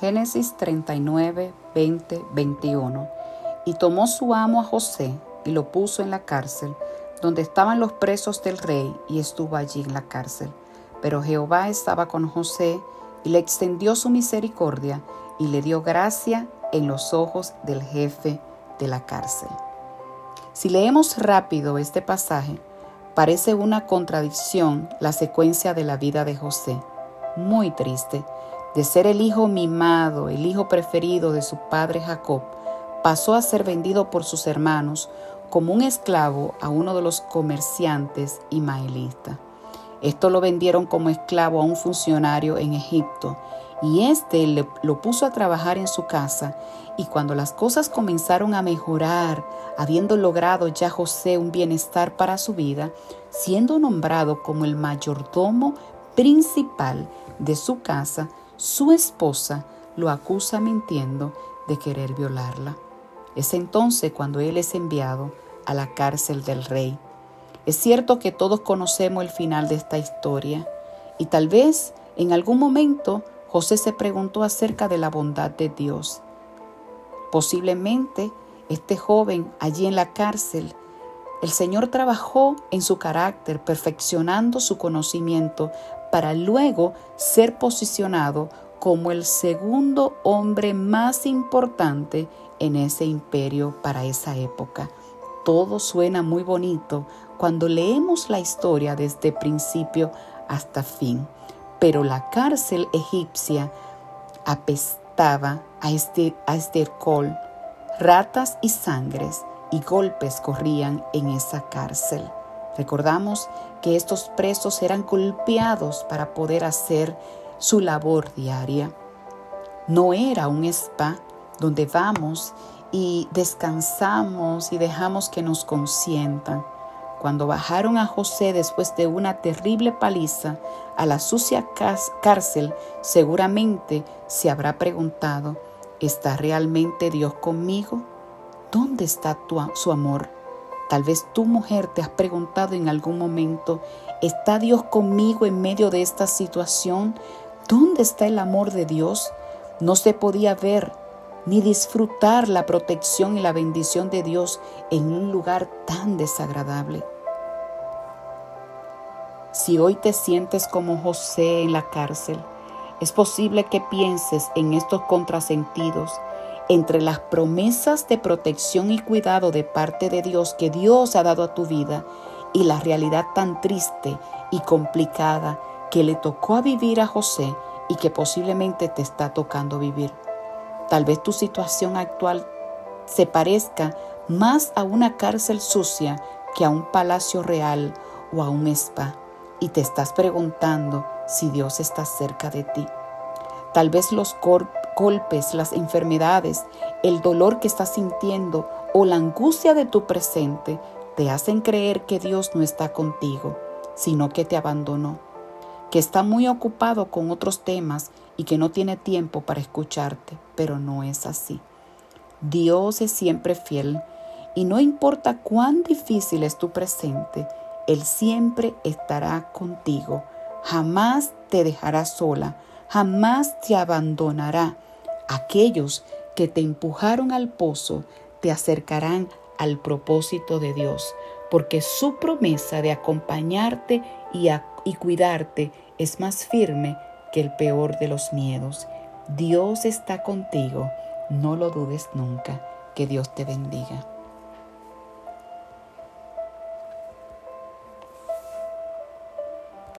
Génesis 39, 20, 21. Y tomó su amo a José y lo puso en la cárcel, donde estaban los presos del rey, y estuvo allí en la cárcel. Pero Jehová estaba con José y le extendió su misericordia y le dio gracia en los ojos del jefe de la cárcel. Si leemos rápido este pasaje, parece una contradicción la secuencia de la vida de José. Muy triste, de ser el hijo mimado, el hijo preferido de su padre Jacob, pasó a ser vendido por sus hermanos como un esclavo a uno de los comerciantes ismaelitas. Esto lo vendieron como esclavo a un funcionario en Egipto y éste lo puso a trabajar en su casa y cuando las cosas comenzaron a mejorar, habiendo logrado ya José un bienestar para su vida, siendo nombrado como el mayordomo principal de su casa, su esposa lo acusa mintiendo de querer violarla. Es entonces cuando él es enviado a la cárcel del rey. Es cierto que todos conocemos el final de esta historia y tal vez en algún momento José se preguntó acerca de la bondad de Dios. Posiblemente este joven allí en la cárcel, el Señor trabajó en su carácter, perfeccionando su conocimiento para luego ser posicionado como el segundo hombre más importante en ese imperio para esa época. Todo suena muy bonito cuando leemos la historia desde principio hasta fin, pero la cárcel egipcia apestaba a, este, a estercol, ratas y sangres y golpes corrían en esa cárcel. Recordamos que estos presos eran golpeados para poder hacer su labor diaria. No era un spa donde vamos y descansamos y dejamos que nos consientan. Cuando bajaron a José después de una terrible paliza a la sucia cárcel, seguramente se habrá preguntado, ¿está realmente Dios conmigo? ¿Dónde está su amor? Tal vez tu mujer te has preguntado en algún momento, ¿está Dios conmigo en medio de esta situación? ¿Dónde está el amor de Dios? No se podía ver ni disfrutar la protección y la bendición de Dios en un lugar tan desagradable. Si hoy te sientes como José en la cárcel, es posible que pienses en estos contrasentidos entre las promesas de protección y cuidado de parte de Dios que Dios ha dado a tu vida y la realidad tan triste y complicada que le tocó a vivir a José y que posiblemente te está tocando vivir. Tal vez tu situación actual se parezca más a una cárcel sucia que a un palacio real o a un spa y te estás preguntando si Dios está cerca de ti. Tal vez los golpes, las enfermedades, el dolor que estás sintiendo o la angustia de tu presente te hacen creer que Dios no está contigo, sino que te abandonó, que está muy ocupado con otros temas y que no tiene tiempo para escucharte, pero no es así. Dios es siempre fiel y no importa cuán difícil es tu presente, Él siempre estará contigo, jamás te dejará sola, jamás te abandonará. Aquellos que te empujaron al pozo te acercarán al propósito de Dios, porque su promesa de acompañarte y, cuidarte es más firme que el peor de los miedos. Dios está contigo, no lo dudes nunca. Que Dios te bendiga.